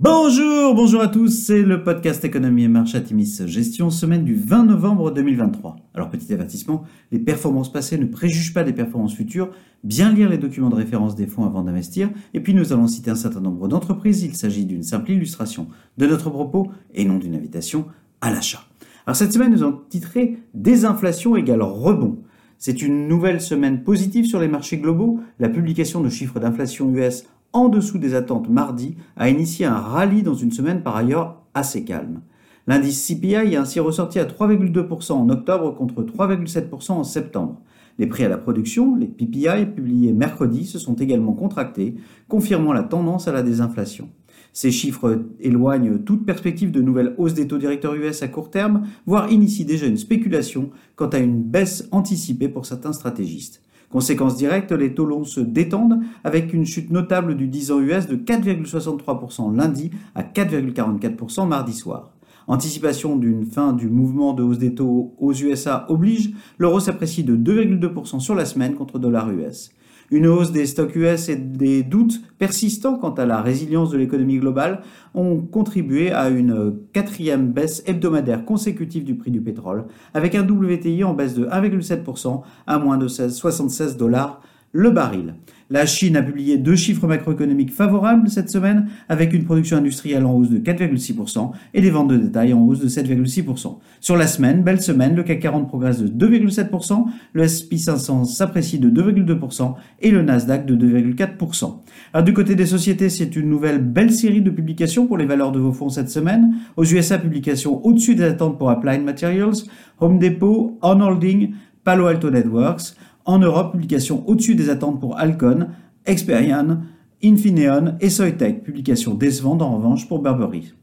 Bonjour, bonjour à tous, c'est le podcast Économie et Marche Atimis Gestion, semaine du 20 novembre 2023. Alors petit avertissement, les performances passées ne préjugent pas des performances futures, bien lire les documents de référence des fonds avant d'investir, et puis nous allons citer un certain nombre d'entreprises, il s'agit d'une simple illustration de notre propos et non d'une invitation à l'achat. Alors cette semaine nous avons titré Désinflation égale rebond. C'est une nouvelle semaine positive sur les marchés globaux. La publication de chiffres d'inflation US en dessous des attentes mardi a initié un rallye dans une semaine par ailleurs assez calme. L'indice CPI est ainsi ressorti à 3,2% en octobre contre 3,7% en septembre. Les prix à la production, les PPI publiés mercredi, se sont également contractés, confirmant la tendance à la désinflation. Ces chiffres éloignent toute perspective de nouvelles hausses des taux directeurs US à court terme, voire initient déjà une spéculation quant à une baisse anticipée pour certains stratégistes. Conséquence directe, les taux longs se détendent avec une chute notable du 10 ans US de 4,63% lundi à 4,44% mardi soir. Anticipation d'une fin du mouvement de hausse des taux aux USA oblige, l'euro s'apprécie de 2,2% sur la semaine contre dollar US. Une hausse des stocks US et des doutes persistants quant à la résilience de l'économie globale ont contribué à une quatrième baisse hebdomadaire consécutive du prix du pétrole, avec un WTI en baisse de 1,7% à moins de 76 dollars le baril. La Chine a publié deux chiffres macroéconomiques favorables cette semaine, avec une production industrielle en hausse de 4,6% et des ventes de détail en hausse de 7,6%. Sur la semaine, belle semaine, le CAC 40 progresse de 2,7%, le S&P 500 s'apprécie de 2,2% et le Nasdaq de 2,4%. Alors du côté des sociétés, c'est une nouvelle belle série de publications pour les valeurs de vos fonds cette semaine. Aux USA, publication au-dessus des attentes pour Applied Materials, Home Depot, On Holding, Palo Alto Networks. En Europe, publication au-dessus des attentes pour Alcon, Experian, Infineon et Soitec. Publication décevante en revanche pour Burberry.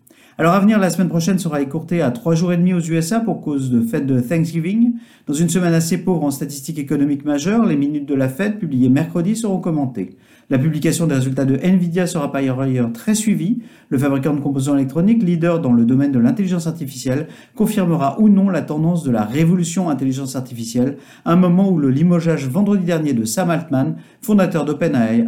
Alors à venir, la semaine prochaine sera écourtée à trois jours et demi aux USA pour cause de fête de Thanksgiving. Dans une semaine assez pauvre en statistiques économiques majeures, les minutes de la fête publiées mercredi seront commentées. La publication des résultats de Nvidia sera par ailleurs très suivie. Le fabricant de composants électroniques, leader dans le domaine de l'intelligence artificielle, confirmera ou non la tendance de la révolution intelligence artificielle, un moment où le limogeage vendredi dernier de Sam Altman, fondateur d'OpenAI,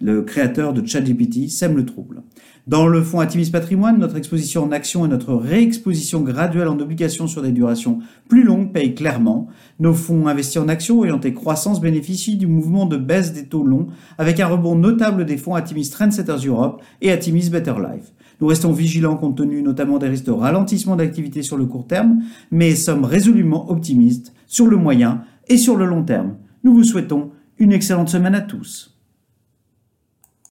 le créateur de ChatGPT, sème le trouble. Dans le fonds Atimis Patrimoine, notre exposition en actions et notre réexposition graduelle en obligations sur des durations plus longues payent clairement. Nos fonds investis en actions orientés croissance bénéficient du mouvement de baisse des taux longs avec un rebond notable des fonds Atimis Trendsetters Europe et Atimis Better Life. Nous restons vigilants compte tenu notamment des risques de ralentissement d'activité sur le court terme, mais sommes résolument optimistes sur le moyen et sur le long terme. Nous vous souhaitons une excellente semaine à tous.